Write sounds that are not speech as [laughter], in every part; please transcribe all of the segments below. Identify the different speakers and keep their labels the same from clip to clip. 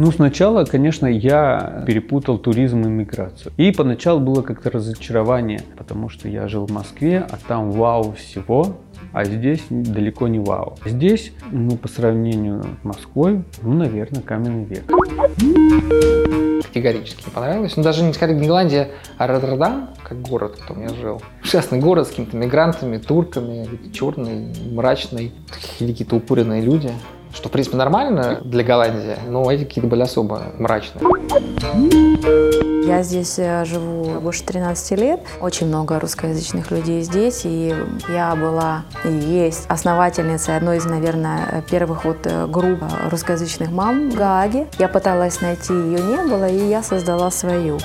Speaker 1: Ну, сначала, конечно, я перепутал туризм и миграцию. И поначалу было как-то разочарование, потому что я жил в Москве, а там вау всего, а здесь далеко не вау. Здесь, ну, по сравнению с Москвой, ну, наверное, каменный век.
Speaker 2: Категорически не понравилось. Ну, даже не сказать Голландия, а Роттердам, как город, в котором я жил. Ужасный город с какими-то мигрантами, турками, черный, мрачный, какие-то упуренные люди что, в принципе, нормально для Голландии, но эти какие-то были особо мрачные.
Speaker 3: Я здесь э, живу больше 13 лет. Очень много русскоязычных людей здесь. И я была и есть основательницей одной из, наверное, первых вот э, групп русскоязычных мам в Гааге. Я пыталась найти, ее не было, и я создала свою.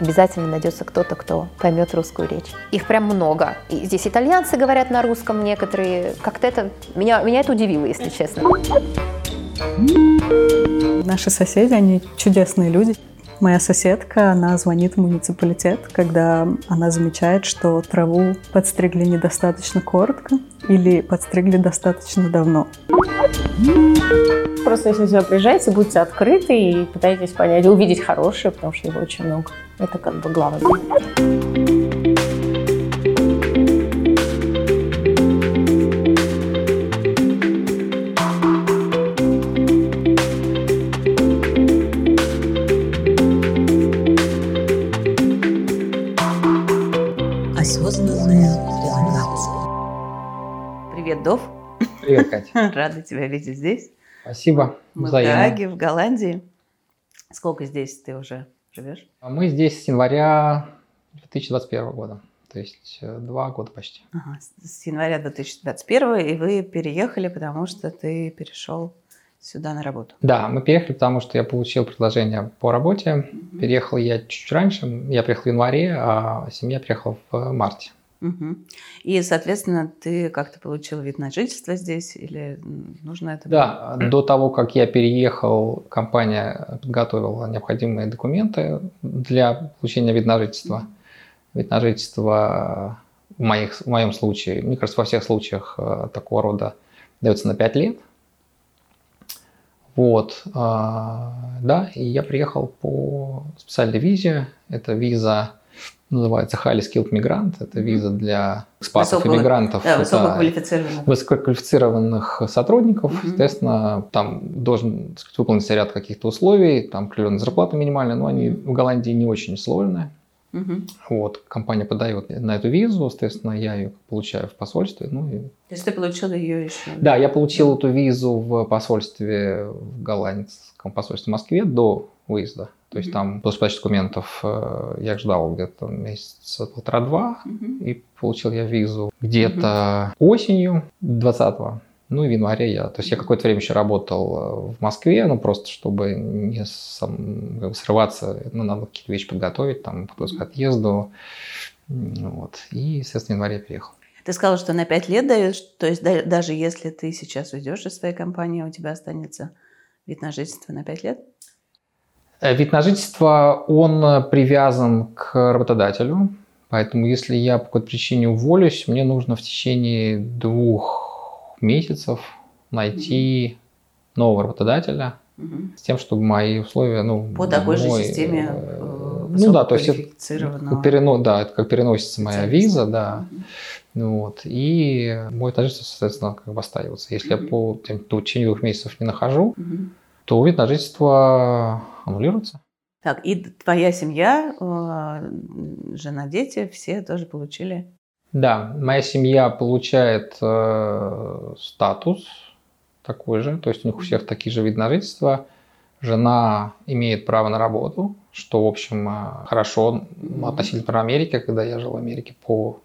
Speaker 4: Обязательно найдется кто-то, кто поймет русскую речь. Их прям много. И здесь итальянцы говорят на русском некоторые. Как-то это... Меня, меня это удивило, если честно.
Speaker 5: Наши соседи, они чудесные люди. Моя соседка, она звонит в муниципалитет, когда она замечает, что траву подстригли недостаточно коротко или подстригли достаточно давно.
Speaker 6: Просто если сюда приезжаете, будьте открыты и пытайтесь понять, увидеть хорошее, потому что его очень много. Это как бы главное.
Speaker 7: Рада тебя видеть здесь.
Speaker 2: Спасибо.
Speaker 7: Мы взаимно. в Гааге, в Голландии. Сколько здесь ты уже живешь?
Speaker 2: А мы здесь с января 2021 года. То есть э, два года почти.
Speaker 7: Ага, с января 2021 и вы переехали, потому что ты перешел сюда на работу.
Speaker 2: Да, мы переехали, потому что я получил предложение по работе. Mm-hmm. Переехал я чуть раньше, я приехал в январе, а семья приехала в марте.
Speaker 7: Угу. И, соответственно, ты как-то получил вид на жительство здесь или нужно это?
Speaker 2: Да, было? до того, как я переехал, компания подготовила необходимые документы для получения вида на жительство. Вид на жительство в, моих, в моем случае, мне кажется, во всех случаях э, такого рода дается на 5 лет. Вот, а, да, и я приехал по специальной визе. Это виза называется Highly Skilled Migrant. Это виза для экспатов и мигрантов.
Speaker 7: Да, высококвалифицированных.
Speaker 2: Высококвалифицированных сотрудников. Mm-hmm. Соответственно, там должен сказать, выполниться ряд каких-то условий, там определенная зарплата минимальная, но они в Голландии не очень сложные. Угу. Вот, компания подает на эту визу, соответственно, я ее получаю в посольстве. Ну, и... То
Speaker 7: есть ты получил ее еще?
Speaker 2: Да, я получил эту визу в посольстве, в голландском посольстве в Москве до выезда. То есть там после подачи документов э, я ждал где-то месяца полтора-два, mm-hmm. и получил я визу где-то mm-hmm. осенью 20-го. Ну и в январе я, то есть я какое-то время еще работал э, в Москве, ну просто чтобы не сам, как бы срываться, ну надо какие-то вещи подготовить, там, подготовить к отъезду, вот. И, естественно, в январе я переехал.
Speaker 7: Ты сказал, что на 5 лет даешь, то есть да, даже если ты сейчас уйдешь из своей компании, у тебя останется вид на жительство на 5 лет?
Speaker 2: Э, вид на жительство, он э, привязан к работодателю, поэтому если я по какой-то причине уволюсь, мне нужно в течение двух месяцев найти mm-hmm. нового работодателя mm-hmm. с тем, чтобы мои условия, ну,
Speaker 7: по такой мой, же системе, э,
Speaker 2: ну да, то есть это, перено, да, это как переносится моя виза, да. Mm-hmm. Вот, и мой жительство, соответственно, как бы остается. Если mm-hmm. я по, по течение двух месяцев не нахожу, mm-hmm то вид на жительство аннулируется.
Speaker 7: Так, и твоя семья, э, жена, дети, все тоже получили?
Speaker 2: Да, моя семья получает э, статус такой же, то есть у них у всех такие же виды на жительство. Жена имеет право на работу, что, в общем, э, хорошо относительно Америки, когда я жил в Америке по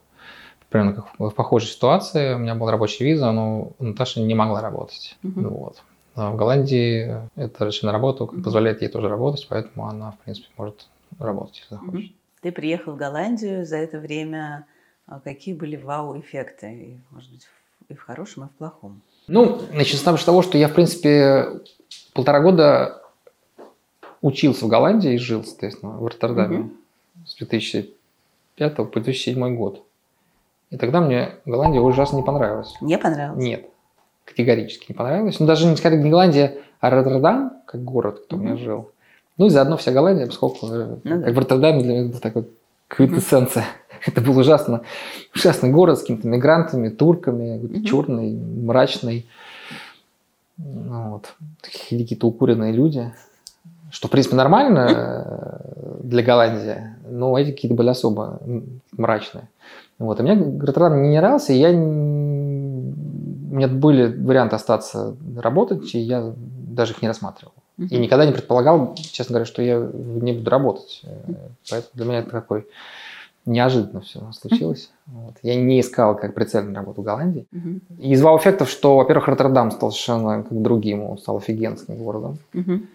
Speaker 2: примерно как в похожей ситуации. У меня была рабочая виза, но Наташа не могла работать. Mm-hmm. Вот. А в Голландии это разрешена работа, позволяет ей тоже работать, поэтому она, в принципе, может работать, если захочет.
Speaker 7: Ты приехал в Голландию, за это время а, какие были вау-эффекты? может быть, и в хорошем, и в плохом?
Speaker 2: Ну, начнем с того, что я, в принципе, полтора года учился в Голландии и жил, соответственно, в Роттердаме угу. с 2005 по 2007 год. И тогда мне Голландия ужасно не понравилась.
Speaker 7: Не понравилась?
Speaker 2: Нет. Категорически не понравилось. Ну, даже не сказать не Голландия, а Роттердам, как город, кто у меня жил. Ну и заодно вся Голландия, поскольку э,
Speaker 7: Ну да.
Speaker 2: как в Роттердаме для меня это такой квинтэссенция. Это был ужасно, ужасный город с какими-то мигрантами, турками, черный, мрачный. Ну, вот. Какие-то укуренные люди. Что, в принципе, нормально э, для Голландии, но эти какие-то были особо мрачные. Вот. И мне Роттердам не нравился, и я... У меня были варианты остаться работать, и я даже их не рассматривал. И никогда не предполагал, честно говоря, что я не буду работать. Э, Поэтому для меня это такой неожиданно все случилось. Вот. Я не искал как прицельную работу в Голландии. И из вау-эффектов, что, во-первых, Роттердам стал совершенно как другим, он стал офигенским городом.
Speaker 7: Мгм.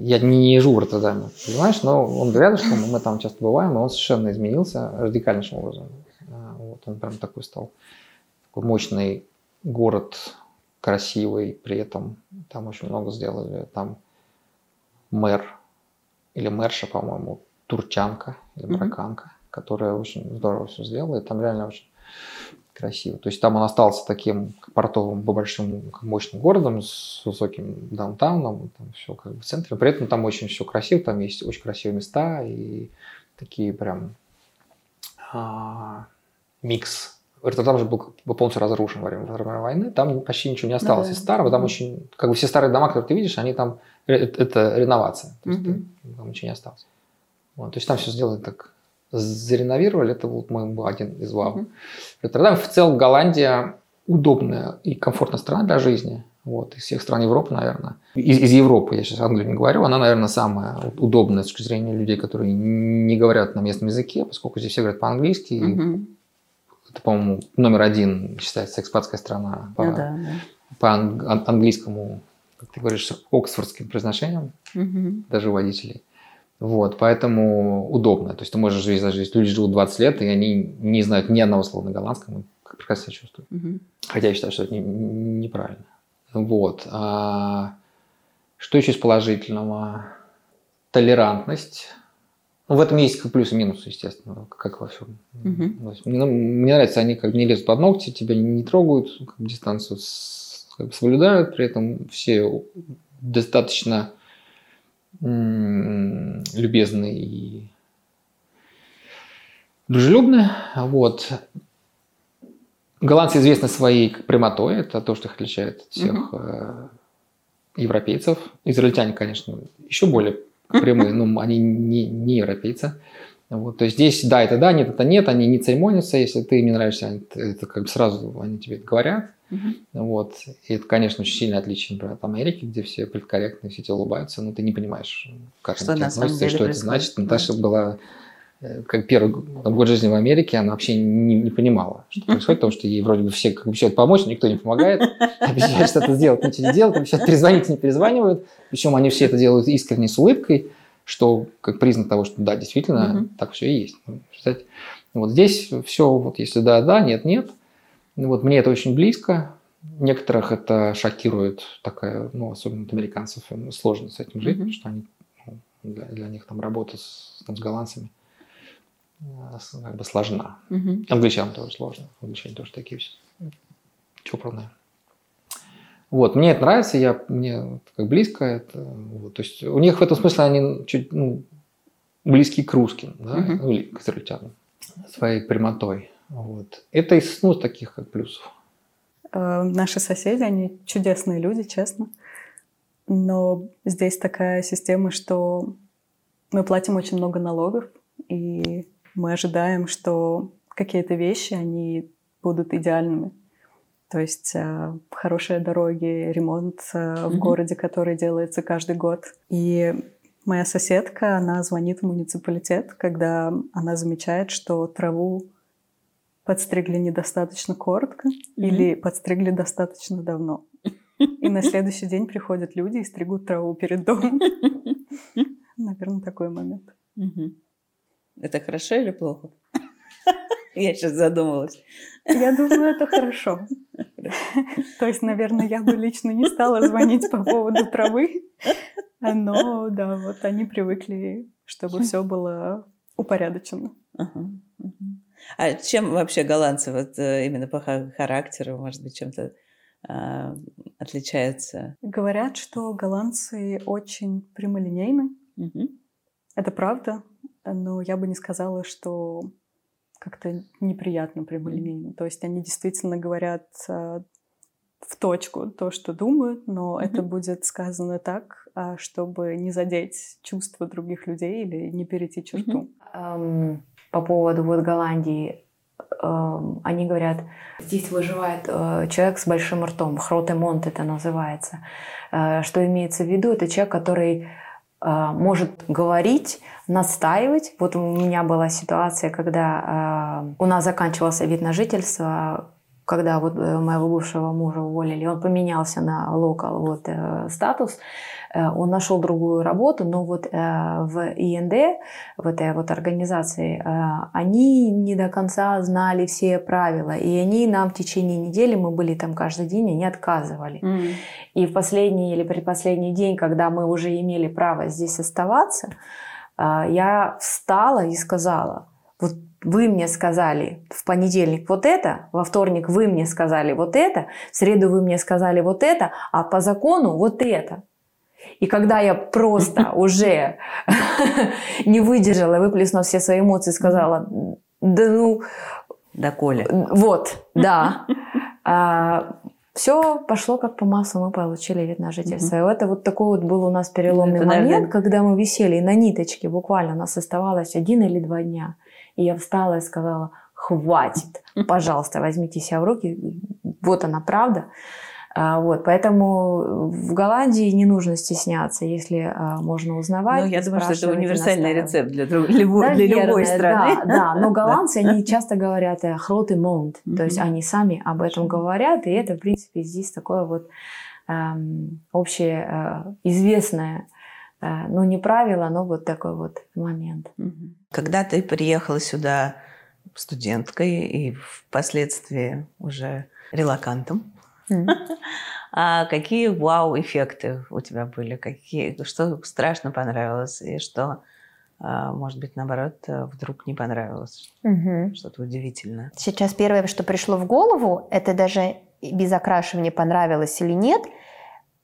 Speaker 2: Я не живу в Роттердаме, понимаешь, но он рядышком, мы там часто бываем, и он совершенно изменился радикальнейшим образом. А, Вот, он прям такой стал такой мощный город, красивый, при этом там очень много сделали. Там мэр или мэрша, по-моему, турчанка или
Speaker 7: Мгм.
Speaker 2: марокканка, которая очень здорово все сделала, и там реально очень красиво. То есть там он остался таким портовым, по большим, мощным городом с высоким даунтауном, там все как бы в центре. При этом там очень все красиво, там есть очень красивые места и такие прям а, микс. Роттердам же был, был полностью разрушен во время Второй мировой войны, там почти ничего не осталось
Speaker 7: да.
Speaker 2: из старого, там очень, как бы все старые дома, которые ты видишь, они там, это, это реновация, то есть ты- там ничего не осталось. Вот, то есть там все сделали так, зареновировали, это вот мой был один из вау.
Speaker 7: Мгм.
Speaker 2: Роттердам в целом Голландия удобная и комфортная страна для жизни. Вот, из всех стран Европы, наверное. Из, из Европы, я сейчас Англию не говорю, она, наверное, самая удобная с точки зрения людей, которые не говорят на местном языке, поскольку здесь все говорят по-английски. и
Speaker 7: Мгм.
Speaker 2: Это, по-моему, номер один считается экспатская страна по,
Speaker 7: Ну да, да.
Speaker 2: по ан- ан- английскому, как ты говоришь, с оксфордским произношением
Speaker 7: Мгм.
Speaker 2: даже у водителей. Вот, поэтому удобно. То есть ты можешь жить, даже если люди живут 20 лет, и они не знают ни одного слова на голландском, как прекрасно себя чувствуют.
Speaker 7: Мгм.
Speaker 2: Хотя я считаю, что это не- неправильно. Вот. А что еще из положительного? Толерантность. Ну, в этом есть как плюсы и минусы, естественно, как во всем. Есть Мне, мне нравится, они как бы не лезут под ногти, тебя не трогают, как бы дистанцию с- как бы соблюдают, при этом все достаточно м, любезные и дружелюбные. Вот. Голландцы известны своей прямотой, это то, что их отличает от всех э, европейцев. Израильтяне, конечно, еще более прямые, но они не, не европейцы. Вот, то есть здесь да, это да, нет, это нет, они не церемонятся, если ты им не нравишься, они, это как бы сразу они тебе говорят.
Speaker 7: Мгм.
Speaker 2: Вот. И это, конечно, очень сильное отличие, например, от Америки, где все предкорректны, все тебе улыбаются, но ты не понимаешь, как
Speaker 7: Что
Speaker 2: они
Speaker 7: на самом деле
Speaker 2: что это значит. Наташа была как первый год жизни в Америке, она вообще не, не понимала, что [laughs] происходит, потому что ей вроде бы все как обещают помочь, но никто не помогает, [laughs] обещают что-то сделать, ничего не делают, обещают перезвонить, не перезванивают. Причем они все это делают искренне, с улыбкой, что как признак того, что да, действительно,
Speaker 7: Мгм.
Speaker 2: так все и есть. Ну, кстати, Вот здесь все, вот если да, да, нет, нет. Ну, Вот мне это очень близко. Некоторых это шокирует такая, ну, особенно от американцев, им сложно с этим жить,
Speaker 7: Мгм.
Speaker 2: потому что они, ну, для, для них там работа с, там, с голландцами как бы сложна.
Speaker 7: Мгм.
Speaker 2: Англичанам тоже сложно. Англичане тоже такие все чопорные. Вот, мне это нравится, я, мне это как близко это. Вот, то есть у них в этом смысле они чуть ну, близки к русским, да,
Speaker 7: Мгм.
Speaker 2: ну, или к израильтянам, своей прямотой. Вот. Это из ну, таких как плюсов.
Speaker 5: Э, Наши соседи, они чудесные люди, честно. Но здесь такая система, что мы платим очень много налогов, и мы ожидаем, что какие-то вещи, они будут идеальными. То есть э, хорошие дороги, ремонт э, в
Speaker 7: Мгм.
Speaker 5: городе, который делается каждый год. И моя соседка, она звонит в муниципалитет, когда она замечает, что траву подстригли недостаточно коротко или подстригли достаточно давно. И на следующий день приходят люди и стригут траву перед домом. [laughs] Наверное, такой момент.
Speaker 7: Мгм. Это хорошо или плохо? [laughs] Я сейчас задумалась.
Speaker 5: Я думаю, это хорошо. То есть, наверное, я бы лично не стала звонить по поводу травы. Но да, вот они привыкли, чтобы все было упорядочено.
Speaker 7: А чем вообще голландцы вот э, именно по ха- характеру, может быть, чем-то э, отличается?
Speaker 5: Говорят, что голландцы очень прямолинейны. Это правда, но я бы не сказала, что как-то неприятно прямолинейно. То есть они действительно говорят э, в точку то, что думают, но это
Speaker 7: Мгм.
Speaker 5: будет сказано так, а, чтобы не задеть чувства других людей или не перейти черту.
Speaker 3: Эм, по поводу вот Голландии, эм, они говорят, здесь выживает э, человек с большим ртом, хротемонт это называется. Э, Что имеется в виду? Это человек, который может говорить, настаивать. Вот у меня была ситуация, когда э, у нас заканчивался вид на жительство, когда вот э, моего бывшего мужа уволили, он поменялся на локал вот, э, статус, он нашел другую работу, но вот э, в ИНД, в этой вот организации, э, они не до конца знали все правила, и они нам в течение недели, мы были там каждый день, они отказывали.
Speaker 7: М.
Speaker 3: И в последний или предпоследний день, когда мы уже имели право здесь оставаться, я встала и сказала, вот вы мне сказали в понедельник вот это, во вторник вы мне сказали вот это, в среду вы мне сказали вот это, а по закону вот это. И когда я просто [laughs] уже [laughs] не выдержала, выплеснув все свои эмоции, сказала, да ну,
Speaker 7: Да, Коля.
Speaker 3: вот, да. [laughs] все пошло как по маслу, мы получили вид на жительство. И это вот такой вот был у нас переломный
Speaker 7: Это,
Speaker 3: момент,
Speaker 7: наверное-
Speaker 3: когда мы висели на ниточке, буквально у нас оставалось один или два дня. И я встала и сказала, хватит, пожалуйста, возьмите себя в руки, вот она правда. А, Вот, поэтому в Голландии не нужно стесняться, если а, можно узнавать.
Speaker 7: Ну, я думаю, что это универсальный рецепт для, друг- любой, для любой
Speaker 3: Наверное,
Speaker 7: страны.
Speaker 3: Да, [laughs] да, но голландцы, они часто говорят э, «хрот и монт», то есть они сами об этом говорят, и это, в принципе, здесь такое вот эм, общее, э, известное, э, ну, не правило, но вот такой вот момент.
Speaker 7: Когда ты приехала сюда студенткой и впоследствии уже релакантом, [laughs] а какие вау-эффекты у тебя были? Какие, что страшно понравилось и что, а, может быть, наоборот, э, вдруг не понравилось?
Speaker 4: Мгм.
Speaker 7: Что-то удивительное.
Speaker 4: Сейчас первое, что пришло в голову, это даже без окрашивания понравилось или нет,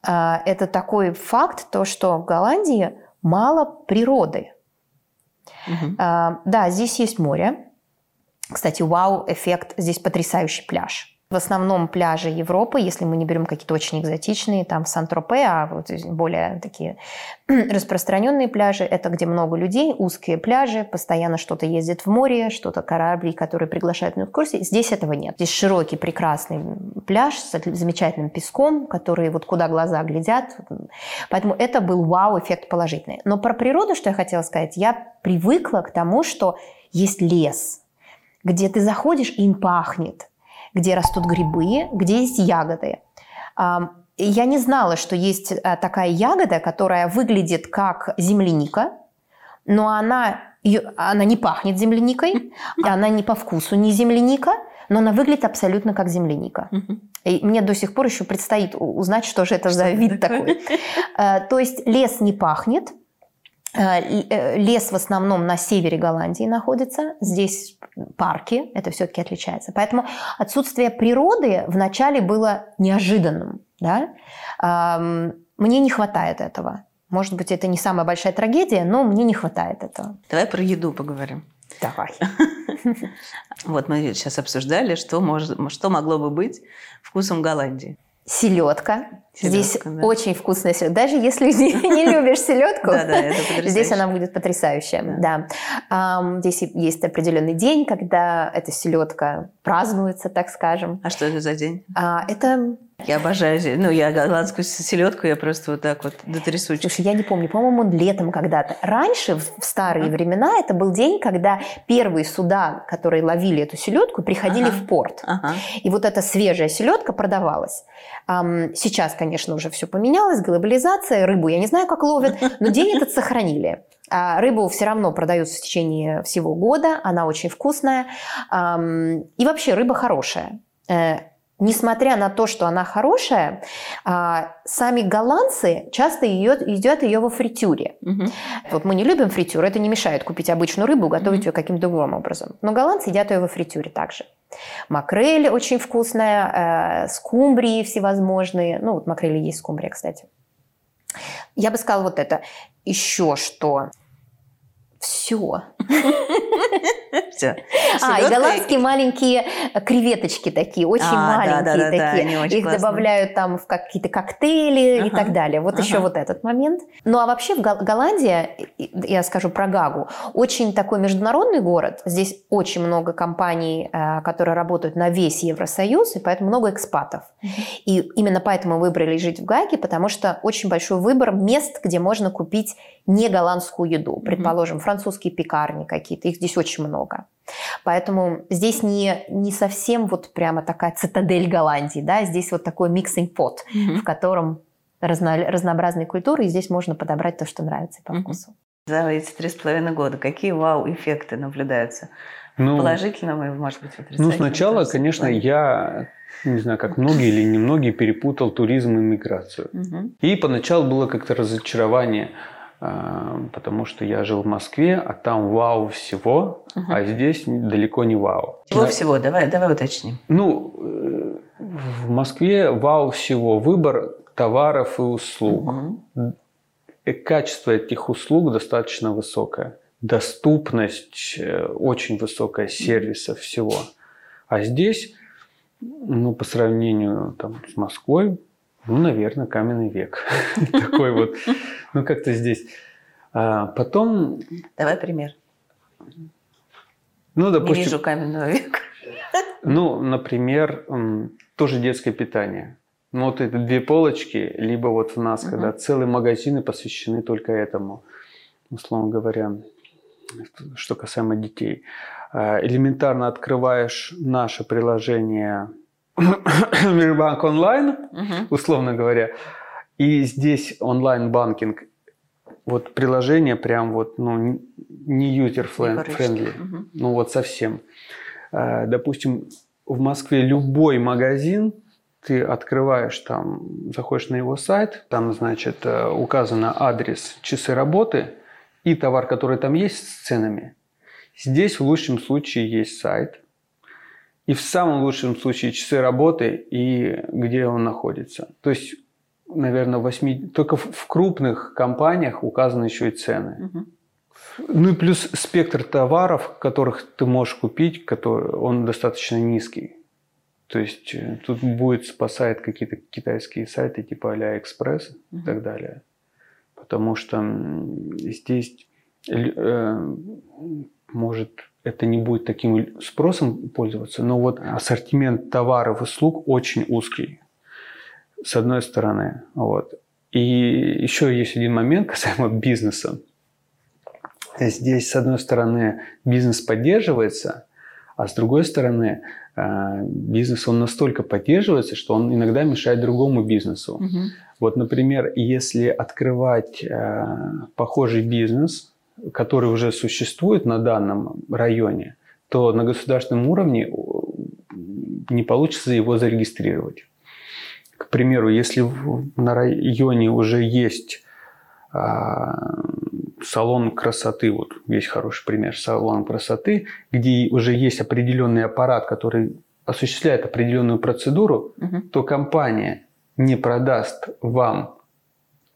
Speaker 4: а, это такой факт, то, что в Голландии мало природы. А, Да, здесь есть море. Кстати, вау-эффект, здесь потрясающий пляж. В основном пляжи Европы, если мы не берем какие-то очень экзотичные, там Сан-Тропе, а вот более такие [clears throat] распространенные пляжи, это где много людей, узкие пляжи, постоянно что-то ездит в море, что-то корабли, которые приглашают на экскурсии. Здесь этого нет. Здесь широкий, прекрасный пляж с замечательным песком, который вот куда глаза глядят. Поэтому это был вау-эффект положительный. Но про природу, что я хотела сказать, я привыкла к тому, что есть лес, где ты заходишь, и им пахнет, где растут грибы, где есть ягоды. Я не знала, что есть а, такая ягода, которая выглядит как земляника, но она, она не пахнет земляникой, она не по вкусу не земляника, но она выглядит абсолютно как земляника. И мне до сих пор еще предстоит узнать, что же это за вид такой. Э, То есть лес не пахнет. Э, э, Лес в основном на севере Голландии находится. Здесь парки, это все-таки отличается. Поэтому отсутствие природы вначале было неожиданным. Да? Мне не хватает этого. Может быть, это не самая большая трагедия, но мне не хватает этого.
Speaker 7: Давай про еду поговорим.
Speaker 4: Давай. [laughs]
Speaker 7: Вот мы сейчас обсуждали, что, может, что могло бы быть вкусом Голландии.
Speaker 4: Селедка. Здесь
Speaker 7: Селедка, да.
Speaker 4: очень вкусная селедка. Даже если [laughs] не, любишь селедку, здесь она будет потрясающая. Да. Здесь есть определенный день, когда эта селедка празднуется, так скажем.
Speaker 7: А что это за день?
Speaker 4: А, это,
Speaker 7: Я обожаю, ну, я голландскую селедку, я просто вот так вот до трясучки.
Speaker 4: слушай, я не помню, по-моему, он летом когда-то. Раньше, в старые времена, это был день, когда первые суда, которые ловили эту селедку, приходили
Speaker 7: Ага.
Speaker 4: в порт.
Speaker 7: Ага.
Speaker 4: И вот эта свежая селедка продавалась. Сейчас, конечно, уже все поменялось, глобализация, рыбу я не знаю, как ловят, но день этот сохранили. А рыбу все равно продаются в течение всего года, она очень вкусная. И вообще рыба хорошая. Несмотря на то, что она хорошая, а, сами голландцы часто ее, едят ее во фритюре. Угу. Вот мы не любим фритюр, это не мешает купить обычную рыбу, готовить угу. ее каким-то другим образом. Но голландцы едят ее во фритюре также. Макрель очень вкусная, э, скумбрии всевозможные. Ну, вот макрели есть скумбрия, кстати. Я бы сказала вот это. Еще что? Все. [laughs] Все. А, и голландские маленькие креветочки такие, очень а, маленькие такие. Их добавляют там в какие-то коктейли и так далее. Вот еще вот этот момент. Ну а вообще в Голландии, я скажу про Гагу, очень такой международный город. Здесь очень много компаний, э, которые работают на весь Евросоюз, и поэтому много экспатов. И именно поэтому выбрали жить в Гаге, потому что очень большой выбор мест, где можно купить не голландскую еду. Предположим, французские пекарни какие-то, их здесь очень много. Поэтому здесь не, не совсем вот прямо такая цитадель Голландии, да, здесь вот такой pot, mm-hmm. в котором разно, разнообразные культуры, и здесь можно подобрать то, что нравится по вкусу.
Speaker 7: За эти три с половиной года какие вау-эффекты наблюдаются? Ну, Положительного и, может быть,
Speaker 1: Ну, сначала, конечно, я не знаю, как многие или немногие перепутал туризм и миграцию. Угу. И поначалу было как-то разочарование – потому что я жил в Москве, а там вау всего, угу. а здесь далеко не вау.
Speaker 7: Чего всего? Давай, давай уточним.
Speaker 1: Ну, э, в Москве вау всего. Выбор товаров и услуг. Угу. Качество этих услуг достаточно высокое. Доступность э, очень высокая сервиса всего. А здесь, ну, по сравнению там, с Москвой, ну, наверное, каменный век. [laughs] Такой вот, [laughs] [laughs] ну, как-то здесь. А потом...
Speaker 7: Давай пример.
Speaker 1: Ну, допустим...
Speaker 7: Не вижу каменного века. [laughs]
Speaker 1: Ну, например, тоже детское питание. Ну, вот это две полочки, либо вот у нас, когда целые магазины посвящены только этому, условно говоря, что касаемо детей. А, элементарно открываешь наше приложение [coughs] Мирбанк онлайн, uh-huh. условно говоря. И здесь онлайн-банкинг. Вот приложение прям вот, ну, не user-friendly. Uh-huh. Ну, вот совсем. А, допустим, в Москве любой магазин, ты открываешь там, заходишь на его сайт, там, значит, э, указано адрес, часы работы и товар, который там есть с ценами. Здесь в лучшем случае есть сайт – и в самом лучшем случае часы работы и где он находится. То есть, наверное, 8... только в крупных компаниях указаны еще и цены. Угу. Ну и плюс спектр товаров, которых ты можешь купить, который, он достаточно низкий. То есть э, тут будет спасать какие-то китайские сайты типа AliExpress угу. и так далее. Потому что здесь э, может это не будет таким спросом пользоваться, но вот ассортимент товаров и услуг очень узкий, с одной стороны. Вот. И еще есть один момент касаемо бизнеса. Здесь, с одной стороны, бизнес поддерживается, а с другой стороны, э, бизнес он настолько поддерживается, что он иногда мешает другому бизнесу. Угу. Вот, например, если открывать э, похожий бизнес, который уже существует на данном районе, то на государственном уровне э, не получится его зарегистрировать. К примеру, если на районе уже есть а, салон красоты, вот есть хороший пример, салон красоты, где уже есть определенный аппарат, который осуществляет определенную процедуру, угу. то компания не продаст вам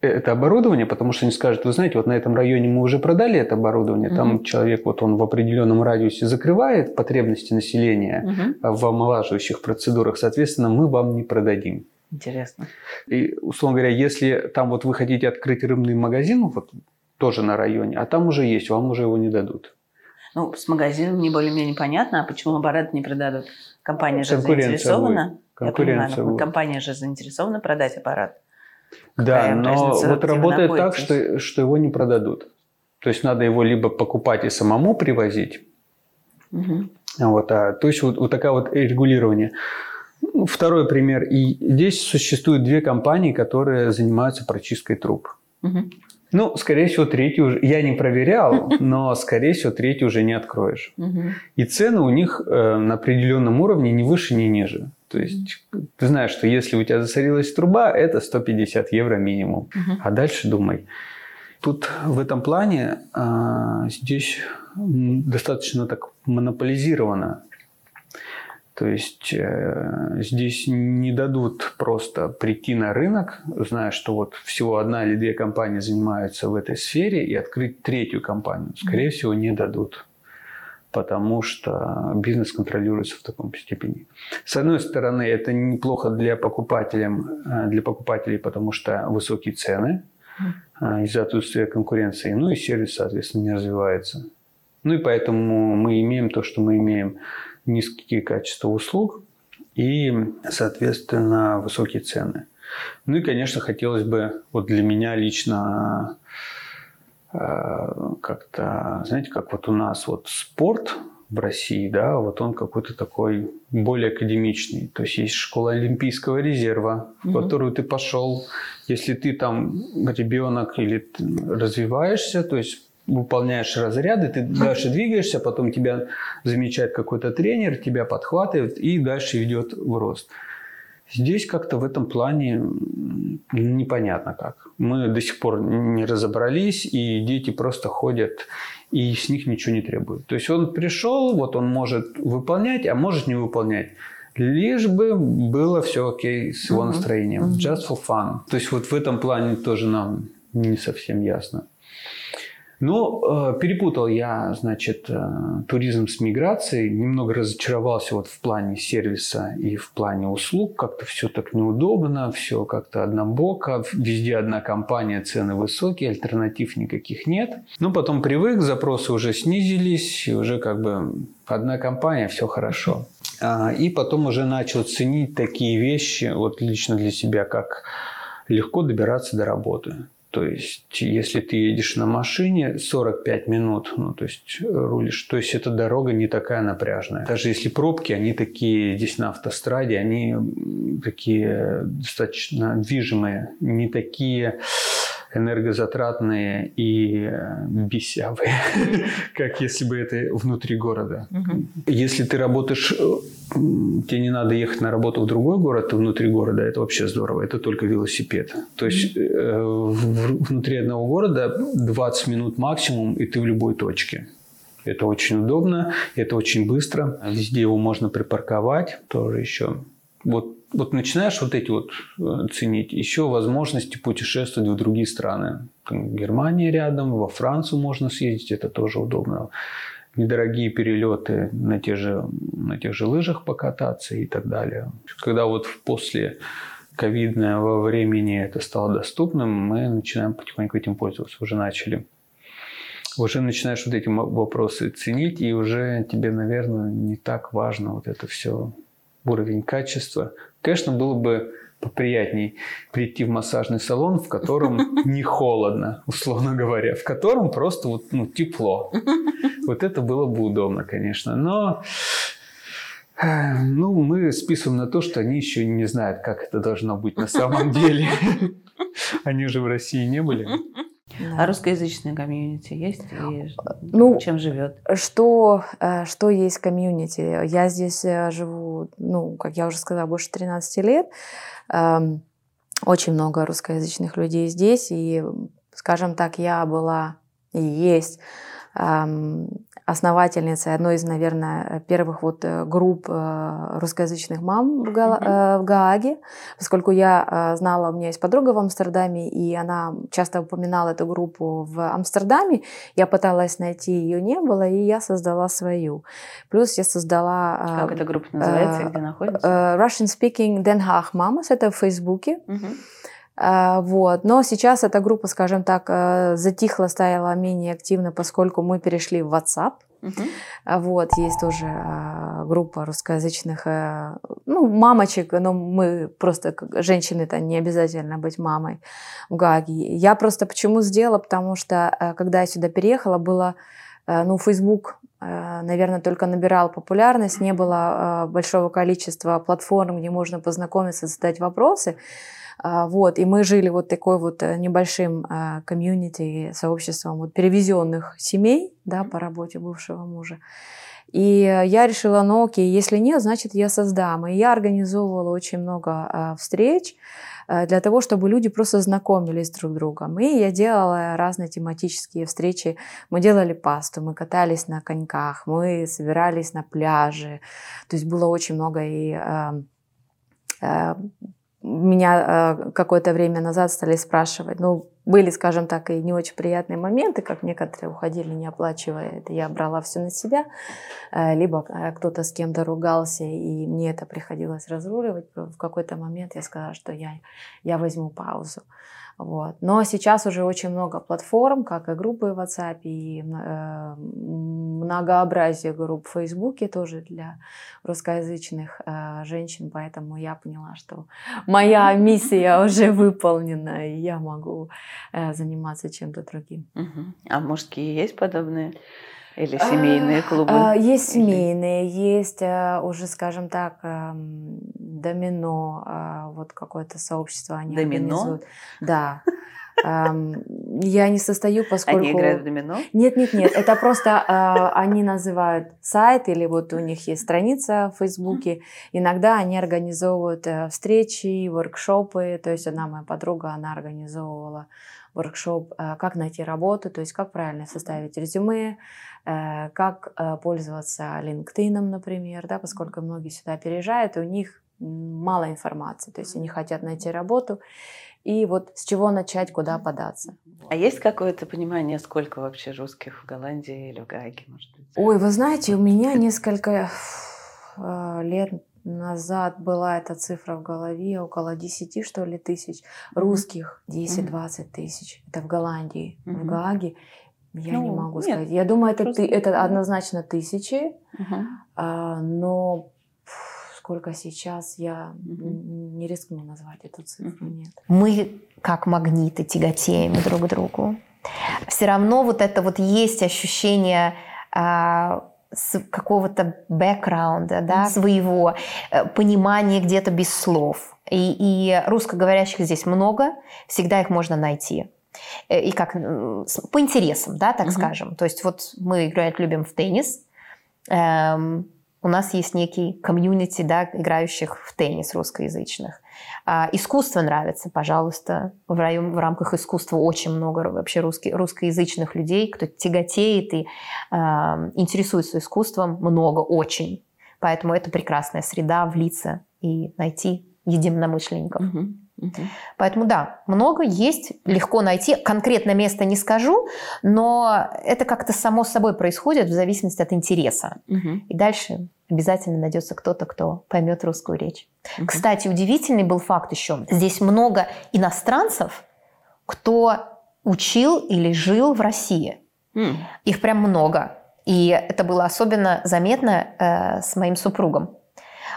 Speaker 1: это оборудование, потому что они скажут, вы знаете, вот на этом районе мы уже продали это оборудование, угу. там человек вот он в определенном радиусе закрывает потребности населения угу. в омолаживающих процедурах, соответственно, мы вам не продадим.
Speaker 7: Интересно.
Speaker 1: И, условно говоря, если там вот вы хотите открыть рыбный магазин, вот тоже на районе, а там уже есть, вам уже его не дадут.
Speaker 7: Ну, с магазином не более-менее понятно, а почему аппарат не продадут? Компания же заинтересована. Конкуренция понимаю, компания же заинтересована продать аппарат.
Speaker 1: Да, но вот работает так, что, что его не продадут. То есть надо его либо покупать и самому привозить, угу. вот, а, то есть вот, вот такое вот регулирование. Ну, второй пример. И здесь существуют две компании, которые занимаются прочисткой труб. Угу. Ну, скорее всего, третью уже... Я не проверял, [laughs] но, скорее всего, третью уже не откроешь. Угу. И цены у них э, на определенном уровне ни выше, ни ниже. То есть ты знаешь, что если у тебя засорилась труба, это 150 евро минимум. Угу. А дальше думай. Тут в этом плане а, здесь достаточно так монополизировано. То есть э, здесь не дадут просто прийти на рынок, зная, что вот всего одна или две компании занимаются в этой сфере, и открыть третью компанию. Скорее всего, не дадут потому что бизнес контролируется в таком степени. С одной стороны, это неплохо для покупателей, э, для покупателей, потому что высокие цены э, из-за отсутствия конкуренции, ну и сервис, соответственно, не развивается. Ну и поэтому мы имеем то, что мы имеем низкие качества услуг и, соответственно, высокие цены. Ну и, конечно, хотелось бы, вот для меня лично, э, как-то, знаете, как вот у нас вот спорт в России, да, вот он какой-то такой более академичный. То есть есть школа Олимпийского резерва, в mm-hmm. которую ты пошел. Если ты там ребенок или развиваешься, то есть выполняешь разряды, ты дальше двигаешься, потом тебя замечает какой-то тренер, тебя подхватывает и дальше ведет в рост. Здесь как-то в этом плане непонятно как. Мы до сих пор не разобрались, и дети просто ходят, и с них ничего не требуют. То есть он пришел, вот он может выполнять, а может не выполнять. Лишь бы было все окей с его настроением. Just for fun. То есть вот в этом плане тоже нам не совсем ясно. Но э, перепутал я, значит, э, туризм с миграцией, немного разочаровался вот в плане сервиса и в плане услуг. Как-то все так неудобно, все как-то однобоко, везде одна компания, цены высокие, альтернатив никаких нет. Но потом привык, запросы уже снизились, и уже как бы одна компания, все хорошо. А, и потом уже начал ценить такие вещи, вот лично для себя, как легко добираться до работы. То есть, если ты едешь на машине 45 минут, ну, то есть рулишь, то есть эта дорога не такая напряжная. Даже если пробки, они такие здесь на автостраде, они такие достаточно движимые, не такие энергозатратные и э, бесявые, [laughs] как если бы это внутри города. Если ты работаешь, э, тебе не надо ехать на работу в другой город, ты внутри города, это вообще здорово, это только велосипед. То есть э, внутри одного города 20 минут максимум, и ты в любой точке. Это очень удобно, это очень быстро. Везде его можно припарковать тоже еще. Вот вот начинаешь вот эти вот э, ценить, еще возможности путешествовать в другие страны. Германия рядом, во Францию можно съездить, это тоже удобно. Недорогие перелеты на, те же, на тех же лыжах покататься и так далее. Когда вот после ковидного времени это стало доступным, мы начинаем потихоньку этим пользоваться, уже начали. Уже начинаешь вот эти вопросы ценить, и уже тебе, наверное, не так важно вот это все уровень качества. Конечно, было бы поприятней прийти в массажный салон, в котором [laughs] не холодно, условно говоря, в котором просто вот, ну, тепло. [laughs] Вот это было бы удобно, конечно. Но э, ну, мы списываем на то, что они еще не знают, как это должно быть на самом деле. [laughs] Они же в России не были.
Speaker 7: Да. А русскоязычная комьюнити есть? И ну, чем живет?
Speaker 3: Что, э, что есть комьюнити? Я здесь э, живу, ну, как я уже сказала, больше 13 лет. Эм, очень много русскоязычных людей здесь. И, скажем так, я была и есть основательницей одной из, наверное, первых вот э, групп э, русскоязычных мам в, Га- mm-hmm. в Гааге, поскольку я знала, у меня есть подруга в Амстердаме, и она часто упоминала эту группу в Амстердаме, я пыталась найти, ее не было, и я создала свою. Плюс я создала...
Speaker 7: Как эта группа называется, где находится?
Speaker 3: Russian Speaking Den Haag Mamas, это в Фейсбуке. Mm-hmm. А, вот. Но сейчас эта группа, скажем так, э, затихла, стала менее активна, поскольку мы перешли в WhatsApp. Uh-huh. Вот, есть тоже а, группа русскоязычных, э, ну, мамочек, но мы просто, женщины-то не обязательно быть мамой в Гаге. Я просто почему сделала, потому что, э, когда я сюда переехала, было, ну, Facebook, наверное, только набирал популярность, не было большого количества платформ, где можно познакомиться, задать вопросы. А, вот, и мы жили вот такой вот э, небольшим а, комьюнити, сообществом вот перевезенных семей, да, по работе бывшего мужа. И я решила, ну окей, если нет, значит я создам. И я организовывала очень много э, встреч э, для того, чтобы люди просто знакомились друг с другом. И я делала разные тематические встречи. Мы делали пасту, мы катались на коньках, мы собирались на пляже. То есть было очень много и э, э, меня э, какое-то время назад стали спрашивать, ну, были, скажем так, и не очень приятные моменты, как некоторые уходили, не оплачивая это. Я брала все на себя, э, либо э, кто-то с кем-то ругался, и мне это приходилось разруливать. В какой-то момент я сказала, что я, я возьму паузу. Вот. Но сейчас уже очень много платформ, как и группы в WhatsApp, и э, многообразие групп в Фейсбуке тоже для русскоязычных э, женщин, поэтому я поняла, что моя миссия уже выполнена, и я могу э, заниматься чем-то другим.
Speaker 7: А мужские есть подобные? Или семейные а, клубы?
Speaker 3: А, есть семейные, есть э, уже, скажем так, эм, домино, а, вот какое-то сообщество они
Speaker 7: домино?
Speaker 3: организуют. Да. Я не состою, поскольку...
Speaker 7: Они играют в домино?
Speaker 3: Нет, нет, нет. Это просто они называют сайт или вот у них есть страница в Фейсбуке. Иногда они организовывают э, встречи, воркшопы. То есть одна моя подруга, она организовывала воркшоп э, «Как найти работу», то есть как правильно составить резюме, Э, как пользоваться LinkedIn, например, да, поскольку многие сюда переезжают, и у них мало информации, то есть они хотят найти работу, и вот с чего начать, куда податься.
Speaker 7: А есть какое-то понимание, сколько вообще русских в Голландии или в Гааге, может быть?
Speaker 3: Ой, вы знаете, у меня несколько э, лет назад была эта цифра в голове, около 10, что ли, тысяч русских, 10-20 тысяч. Это в Голландии, в Гааге. Я ну, не могу нет, сказать. Я думаю, это, ты, это однозначно тысячи, угу. а, но сколько сейчас, я угу. не рискну назвать эту цифру. Угу. Нет.
Speaker 4: Мы как магниты тяготеем друг к другу. Все равно вот это вот есть ощущение а, какого-то бэкграунда, да, своего э, понимания где-то без слов. И, и русскоговорящих здесь много, всегда их можно найти. Э, и как по интересам, да, так угу. скажем. То есть вот мы играть любим в теннис. Эм, у нас есть некий комьюнити, да, играющих в теннис русскоязычных. А, искусство нравится, пожалуйста. В, район, в рамках искусства очень много вообще русский, русскоязычных людей, кто тяготеет и э, интересуется искусством, много, очень. Поэтому это прекрасная среда влиться и найти единомышленников. Угу. Угу. Поэтому да, много есть, легко найти. Конкретно место не скажу, но это как-то само собой происходит в зависимости от интереса. Угу. И дальше обязательно найдется кто-то, кто поймет русскую речь. Угу. Кстати, удивительный был факт еще. Здесь много иностранцев, кто учил или жил в России. Их прям много. И это было особенно заметно э, с моим супругом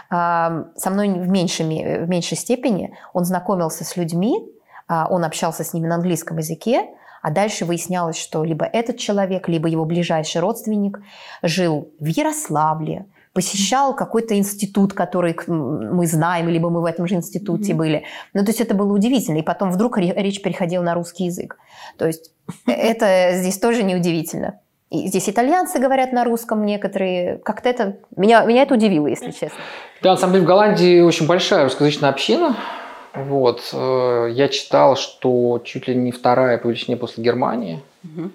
Speaker 4: со мной в меньшей, в меньшей степени. Он знакомился с людьми, а, он общался с ними на английском языке, а дальше выяснялось, что либо этот человек, либо его ближайший родственник жил в Ярославле, посещал какой-то институт, который мы знаем, либо мы в этом же институте mm-hmm. были. Ну, то есть это было удивительно. И потом вдруг речь переходила на русский язык. То есть это здесь тоже неудивительно. И здесь итальянцы говорят на русском некоторые. Как-то это... Меня, меня это удивило, если честно.
Speaker 2: Да, на самом деле в Голландии очень большая русскоязычная община. Вот. Э, я читал, что чуть ли не вторая по величине после Германии. Угу.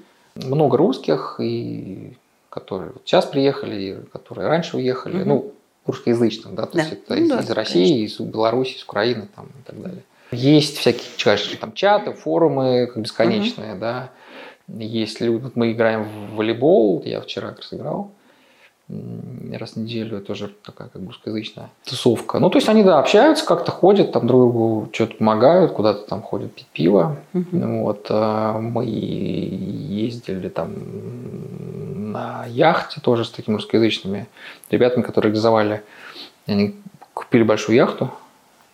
Speaker 2: Много русских, и которые сейчас приехали, и которые раньше уехали. Угу. Ну, русскоязычных, да, то да. есть это ну, из, да, из России, конечно. из Беларуси, из Украины там, и так далее. Есть всякие, конечно, там чаты, форумы бесконечные, угу. да. Есть люди, мы играем в волейбол, я вчера как раз играл раз в неделю, тоже такая как бы русскоязычная тусовка. Ну, то есть они, да, общаются, как-то ходят, там друг другу что-то помогают, куда-то там ходят пить пиво. Uh-huh. Вот, а мы ездили там на яхте тоже с такими русскоязычными ребятами, которые реализовали, они купили большую яхту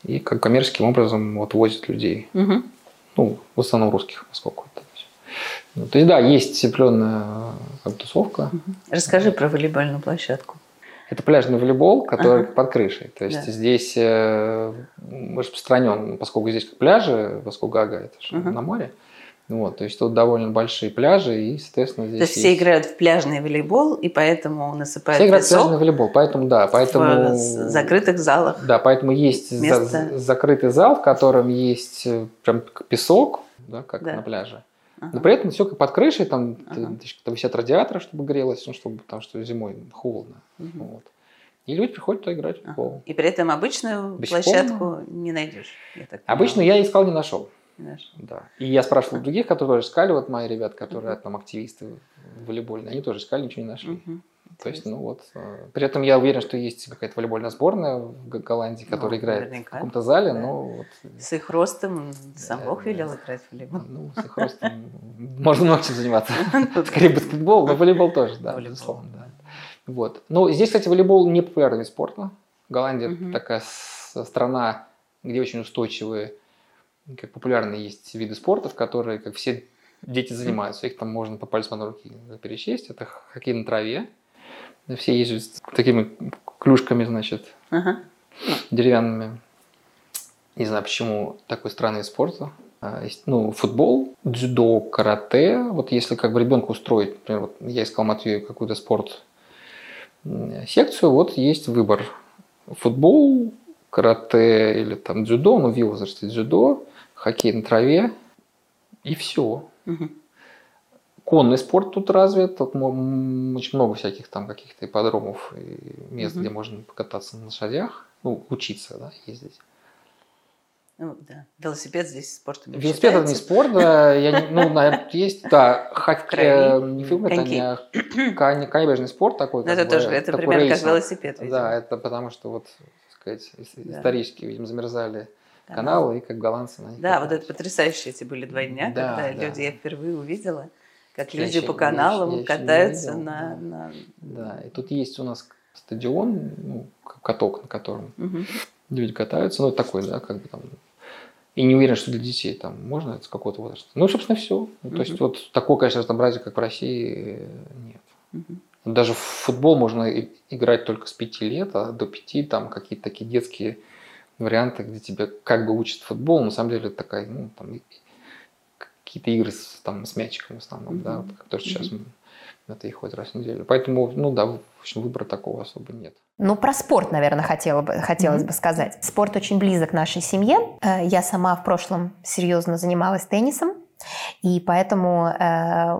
Speaker 2: и как коммерческим образом вот возят людей. Uh-huh. Ну, в основном русских, поскольку это ну, то есть, да, есть определенная как, тусовка.
Speaker 7: Расскажи про волейбольную площадку.
Speaker 2: Это пляжный волейбол, который ага. под крышей. То есть да. здесь э, распространен, поскольку здесь пляжи, поскольку Гага это же ага. на море, Вот, то есть тут довольно большие пляжи, и, соответственно, здесь
Speaker 7: То есть все играют в пляжный волейбол, и поэтому насыпают
Speaker 2: Все играют в пляжный волейбол, поэтому, да, поэтому...
Speaker 7: в закрытых залах.
Speaker 2: Да, поэтому есть за-
Speaker 7: Место.
Speaker 2: закрытый зал, в котором есть э, прям песок, да, как
Speaker 7: Да.
Speaker 2: на пляже.
Speaker 7: Ага.
Speaker 2: Но при этом все как под крышей, там,
Speaker 7: Ага.
Speaker 2: там висят радиаторы, чтобы грелось, ну, чтобы, потому что зимой холодно.
Speaker 7: Мгм.
Speaker 2: Вот. И люди приходят туда играть в
Speaker 7: Ага.
Speaker 2: футбол.
Speaker 7: И при этом обычную
Speaker 2: Бесспорно.
Speaker 7: площадку не найдешь. я
Speaker 2: Обычно я искал, не нашел.
Speaker 7: Знаешь.
Speaker 2: Да. И я спрашивал других, которые тоже искали, вот мои ребят, которые там активисты волейбольные, они тоже искали, ничего не нашли.
Speaker 7: Мгм.
Speaker 2: То есть, ну вот. э, При этом я уверен, что есть какая-то волейбольная сборная в Голландии, которая
Speaker 7: Ну,
Speaker 2: играет
Speaker 7: наверняка.
Speaker 2: в каком-то зале,
Speaker 7: Да.
Speaker 2: но вот,
Speaker 7: С их ростом сам
Speaker 2: Да,
Speaker 7: Бог
Speaker 2: да.
Speaker 7: велел играть в волейбол.
Speaker 2: ну, с их ростом можно много чем заниматься. [laughs] Скорее баскетбол, но волейбол тоже, да, безусловно. Да. Вот. Ну, здесь, кстати, волейбол не популярный вид спорта. Голландия такая страна, где очень устойчивые, как популярные есть виды спорта, в которые как все дети занимаются. Их там можно по пальцам на руки перечесть. Это хоккей на траве. Все ездят с такими клюшками, значит,
Speaker 7: Ага.
Speaker 2: деревянными. Не знаю, почему такой странный вид спорта. А, Ну, футбол, дзюдо, карате. Вот если как бы ребенку устроить, например, вот я искал Матвею какую-то спорт секцию, вот есть выбор. Футбол, карате или там дзюдо, ну в его возрасте дзюдо, хоккей на траве и все.
Speaker 7: Мгм.
Speaker 2: Конный спорт тут развит, тут очень много всяких там каких-то ипподромов и мест,
Speaker 7: Мгм.
Speaker 2: где можно покататься на лошадях, ну, учиться, да, ездить.
Speaker 7: Ну, да. Велосипед здесь спортом не
Speaker 2: Велосипед это не
Speaker 7: считается.
Speaker 2: спорт, да, я не- ну, наверное, есть, да, хоккей,
Speaker 7: крови.
Speaker 2: не фильм, это не [clears throat] кон- конебежный спорт такой.
Speaker 7: Ну,
Speaker 2: как
Speaker 7: это
Speaker 2: бы,
Speaker 7: тоже, это примерно как велосипед, видимо.
Speaker 2: Да, это потому что вот, так сказать, ис-
Speaker 7: Да.
Speaker 2: исторически, видимо, замерзали
Speaker 7: Канал.
Speaker 2: каналы, и как голландцы на них
Speaker 7: Да, вот это потрясающие эти были два дня,
Speaker 2: Да,
Speaker 7: когда
Speaker 2: да.
Speaker 7: люди, я впервые увидела, как
Speaker 2: Я
Speaker 7: люди
Speaker 2: еще-
Speaker 7: по
Speaker 2: я
Speaker 7: каналам
Speaker 2: я
Speaker 7: катаются
Speaker 2: видел,
Speaker 7: на,
Speaker 2: да.
Speaker 7: на-
Speaker 2: Да, и тут есть у нас стадион, ну, каток, на котором
Speaker 7: Мгм.
Speaker 2: люди катаются, ну, такой, да, как бы там. И не уверен, что для детей там можно это с какого-то возраста. Ну, собственно, все. То есть, вот такого, конечно, разнообразия, как в России, нет.
Speaker 7: Мгм.
Speaker 2: Даже в футбол можно играть только с пяти лет, а до пяти там какие-то такие детские варианты, где тебя как бы учат футбол, на самом деле это такая, ну, там, какие-то игры с, там, с мячиком в основном, да, вот, которые сейчас м, это и ходит раз в неделю. Поэтому, ну да, в общем, выбора такого особо нет.
Speaker 4: Ну, про спорт, наверное, хотела бы, хотелось бы сказать. Спорт очень близок к нашей семье. Э, Я сама в прошлом серьезно занималась теннисом, и поэтому э,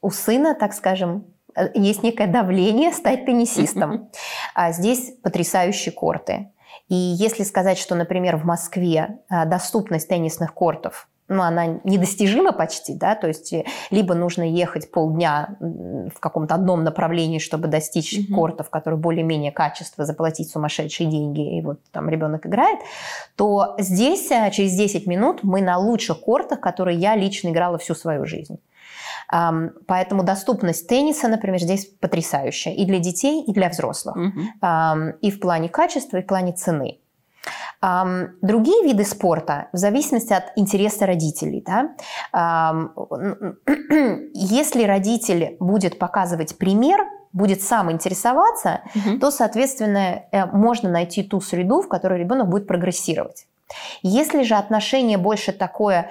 Speaker 4: у сына, так скажем, э, есть некое давление стать теннисистом. [laughs] А здесь потрясающие корты. И если сказать, что, например, в Москве э, доступность теннисных кортов ну, она недостижима почти, да, то есть э, либо нужно ехать полдня в каком-то одном направлении, чтобы достичь
Speaker 7: Мгм.
Speaker 4: кортов, которые более-менее качество, заплатить сумасшедшие деньги, и вот там ребенок играет, то здесь э, через 10 минут мы на лучших кортах, которые я лично играла всю свою жизнь. Поэтому доступность тенниса, например, здесь потрясающая и для детей, и для взрослых. Ам, и в плане качества, и в плане цены. Другие виды спорта в зависимости от интереса родителей. Да? [clears throat] Если родитель будет показывать пример, будет сам интересоваться,
Speaker 7: Мгм.
Speaker 4: то, соответственно, э, можно найти ту среду, в которой ребенок будет прогрессировать. Если же отношение больше такое,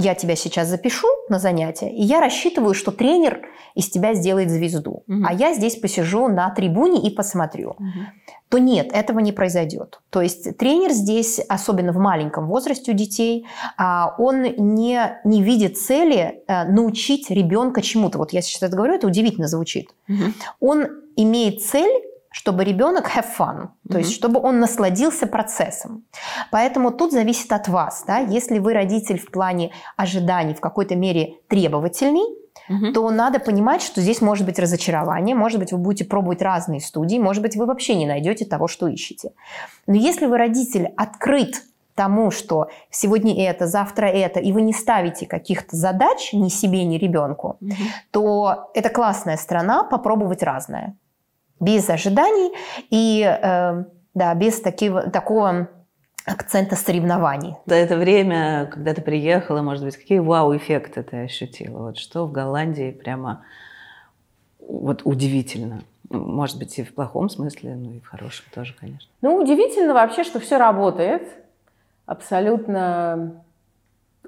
Speaker 4: я тебя сейчас запишу на занятие, и я рассчитываю, что тренер из тебя сделает звезду,
Speaker 7: Мгм.
Speaker 4: а я здесь посижу на трибуне и посмотрю,
Speaker 7: Мгм.
Speaker 4: то нет, этого не произойдет. То есть тренер здесь, особенно в маленьком возрасте у детей, а, он не, не видит цели э, научить ребенка чему-то. Вот я сейчас это говорю, это удивительно звучит
Speaker 7: Мгм.
Speaker 4: он имеет цель, чтобы ребенок have fun, то есть чтобы он насладился процессом. Поэтому тут зависит от вас. Да? Если вы родитель в плане ожиданий в какой-то мере требовательный,
Speaker 7: Мгм.
Speaker 4: то надо понимать, что здесь может быть разочарование, может быть, вы будете пробовать разные студии, может быть, вы вообще не найдете того, что ищете. Но если вы родитель открыт тому, что сегодня это, завтра это, и вы не ставите каких-то задач ни себе, ни ребенку,
Speaker 7: Мгм.
Speaker 4: то это классная страна попробовать разное. Без ожиданий и э, да, без такого, такого акцента соревнований.
Speaker 7: За это время, когда ты приехала, может быть, какие вау-эффекты ты ощутила? Вот что в Голландии прямо вот удивительно? Ну, Может быть, и в плохом смысле, ну и в хорошем тоже, конечно.
Speaker 6: Ну, удивительно вообще, что все работает. Абсолютно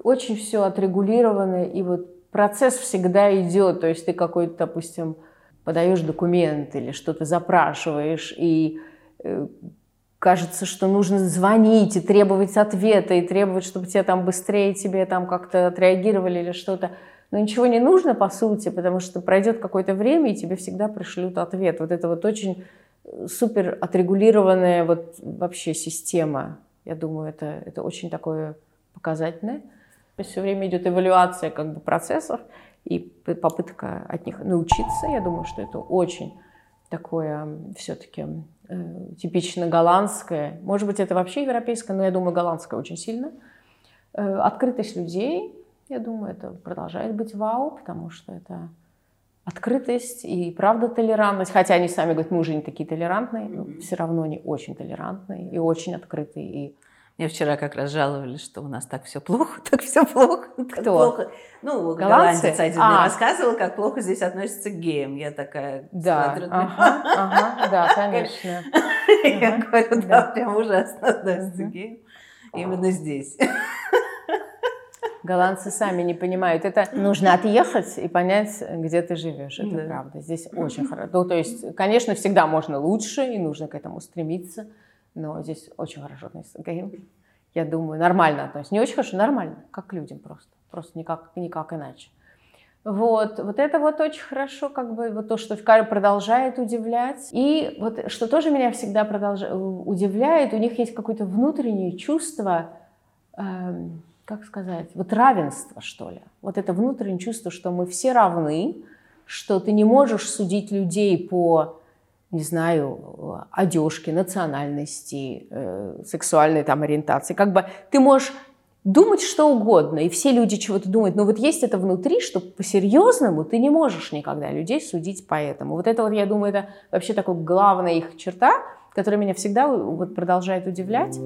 Speaker 6: очень все отрегулировано, и вот процесс всегда идет. То есть ты какой-то, допустим, подаешь документ или что-то запрашиваешь, и э, кажется, что нужно звонить и требовать ответа, и требовать, чтобы тебе там быстрее тебе там как-то отреагировали или что-то. Но ничего не нужно, по сути, потому что пройдет какое-то время, и тебе всегда пришлют ответ. Вот это вот очень э, супер отрегулированная вот вообще система. Я думаю, это, это очень такое показательное. Все время идет эвалюация как бы процессов и попытка от них научиться. Я думаю, что это очень такое все-таки э, типично голландское. Может быть, это вообще европейское, но я думаю, голландское очень сильно. Э, открытость людей, я думаю, это продолжает быть вау, потому что это открытость и правда толерантность. Хотя они сами говорят, мы уже не такие толерантные, но все равно они очень толерантные и очень открытые. И
Speaker 7: мне вчера как раз жаловались, что у нас так все плохо, [laughs] так все плохо.
Speaker 6: Кто?
Speaker 7: Плохо. Ну,
Speaker 6: Голландцы?
Speaker 7: голландец один
Speaker 6: А.
Speaker 7: рассказывал, как плохо здесь относятся к геям. Я такая...
Speaker 6: да,
Speaker 7: смотрю,
Speaker 6: ага, ага, да, [laughs] конечно. [laughs]
Speaker 7: Я говорю,
Speaker 6: да.
Speaker 7: прям ужасно относятся к геям. Именно здесь.
Speaker 6: Голландцы сами не понимают. Это нужно отъехать и понять, где ты живешь. Это
Speaker 7: Да.
Speaker 6: правда. Здесь [clears throat] очень хорошо. Ну, то есть, конечно, всегда можно лучше, и нужно к этому стремиться. Но здесь очень хорошо геям. Я думаю, нормально относятся. Не очень хорошо, нормально. Как к людям просто. Просто никак, никак иначе. Вот, вот это вот очень хорошо, как бы вот то, что Кари продолжает удивлять. И вот что тоже меня всегда продолжа- удивляет, у них есть какое-то внутреннее чувство, эм, как сказать, вот равенство, что ли. Вот это внутреннее чувство, что мы все равны, что ты не можешь судить людей по, не знаю, одежке, национальности, э, сексуальной там ориентации. Как бы ты можешь думать что угодно, и все люди чего-то думают, но вот есть это внутри, что по-серьезному ты не можешь никогда людей судить по этому. Вот это вот, я думаю, это вообще такая главная их черта, которая меня всегда вот продолжает удивлять.